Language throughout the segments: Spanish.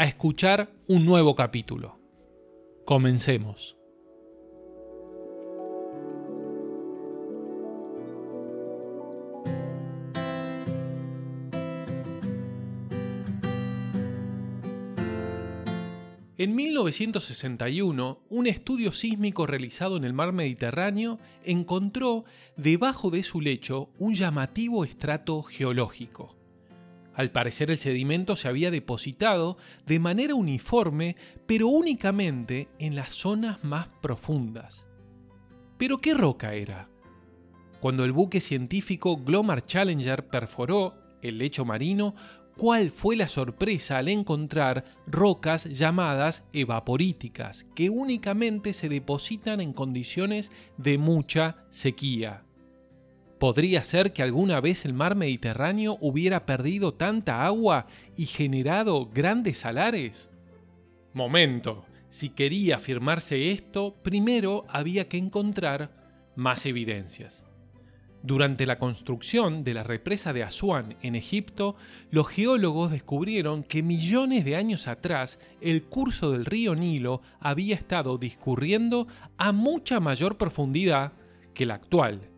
a escuchar un nuevo capítulo. Comencemos. En 1961, un estudio sísmico realizado en el mar Mediterráneo encontró debajo de su lecho un llamativo estrato geológico. Al parecer el sedimento se había depositado de manera uniforme, pero únicamente en las zonas más profundas. ¿Pero qué roca era? Cuando el buque científico Glomar Challenger perforó el lecho marino, ¿cuál fue la sorpresa al encontrar rocas llamadas evaporíticas, que únicamente se depositan en condiciones de mucha sequía? ¿Podría ser que alguna vez el mar Mediterráneo hubiera perdido tanta agua y generado grandes salares? Momento, si quería afirmarse esto, primero había que encontrar más evidencias. Durante la construcción de la represa de Asuán en Egipto, los geólogos descubrieron que millones de años atrás el curso del río Nilo había estado discurriendo a mucha mayor profundidad que la actual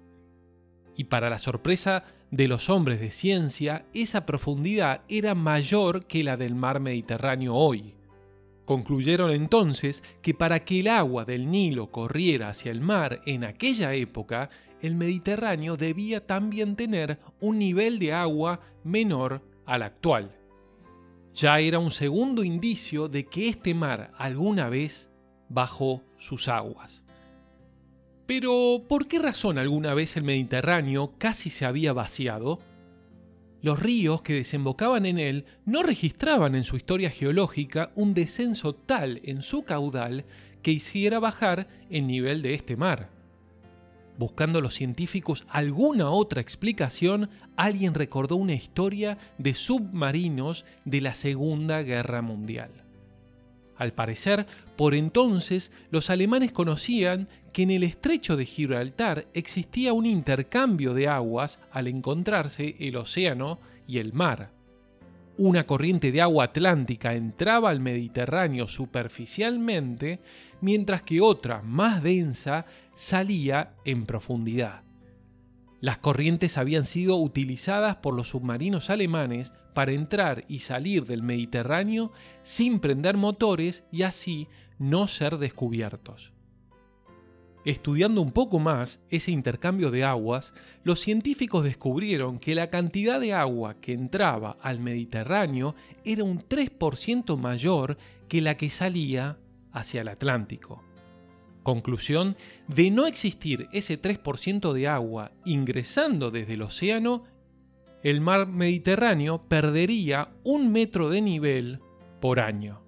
y para la sorpresa de los hombres de ciencia, esa profundidad era mayor que la del mar Mediterráneo hoy. Concluyeron entonces que para que el agua del Nilo corriera hacia el mar en aquella época, el Mediterráneo debía también tener un nivel de agua menor al actual. Ya era un segundo indicio de que este mar alguna vez bajó sus aguas. Pero, ¿por qué razón alguna vez el Mediterráneo casi se había vaciado? Los ríos que desembocaban en él no registraban en su historia geológica un descenso tal en su caudal que hiciera bajar el nivel de este mar. Buscando los científicos alguna otra explicación, alguien recordó una historia de submarinos de la Segunda Guerra Mundial. Al parecer, por entonces los alemanes conocían que en el estrecho de Gibraltar existía un intercambio de aguas al encontrarse el océano y el mar. Una corriente de agua atlántica entraba al Mediterráneo superficialmente, mientras que otra, más densa, salía en profundidad. Las corrientes habían sido utilizadas por los submarinos alemanes para entrar y salir del Mediterráneo sin prender motores y así no ser descubiertos. Estudiando un poco más ese intercambio de aguas, los científicos descubrieron que la cantidad de agua que entraba al Mediterráneo era un 3% mayor que la que salía hacia el Atlántico. Conclusión, de no existir ese 3% de agua ingresando desde el océano, el mar Mediterráneo perdería un metro de nivel por año.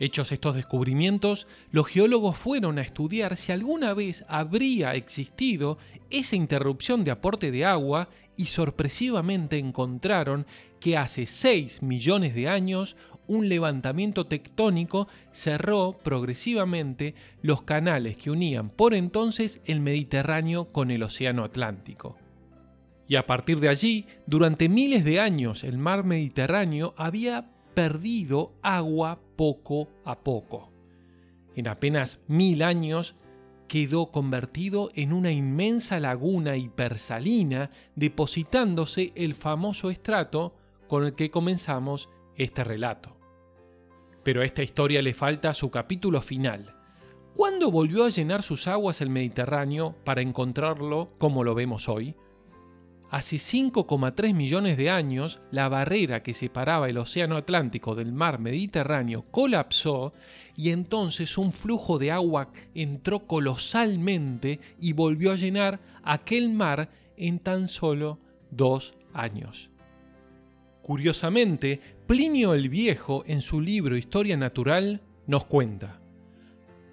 Hechos estos descubrimientos, los geólogos fueron a estudiar si alguna vez habría existido esa interrupción de aporte de agua y sorpresivamente encontraron que hace 6 millones de años un levantamiento tectónico cerró progresivamente los canales que unían por entonces el Mediterráneo con el Océano Atlántico. Y a partir de allí, durante miles de años el mar Mediterráneo había perdido agua poco a poco. En apenas mil años quedó convertido en una inmensa laguna hipersalina, depositándose el famoso estrato con el que comenzamos este relato. Pero a esta historia le falta su capítulo final. ¿Cuándo volvió a llenar sus aguas el Mediterráneo para encontrarlo como lo vemos hoy? Hace 5,3 millones de años, la barrera que separaba el Océano Atlántico del mar Mediterráneo colapsó y entonces un flujo de agua entró colosalmente y volvió a llenar aquel mar en tan solo dos años. Curiosamente, Plinio el Viejo en su libro Historia Natural nos cuenta,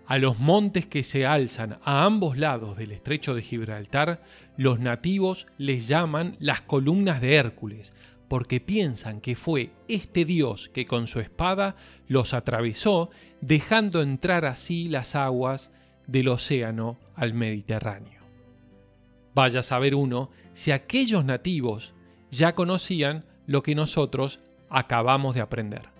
a los montes que se alzan a ambos lados del estrecho de Gibraltar, los nativos les llaman las columnas de Hércules, porque piensan que fue este dios que con su espada los atravesó, dejando entrar así las aguas del océano al Mediterráneo. Vaya a saber uno si aquellos nativos ya conocían lo que nosotros acabamos de aprender.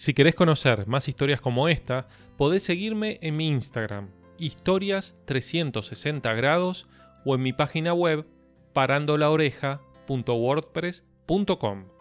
Si querés conocer más historias como esta, podés seguirme en mi Instagram, historias360 grados, o en mi página web, parandolaoreja.wordpress.com.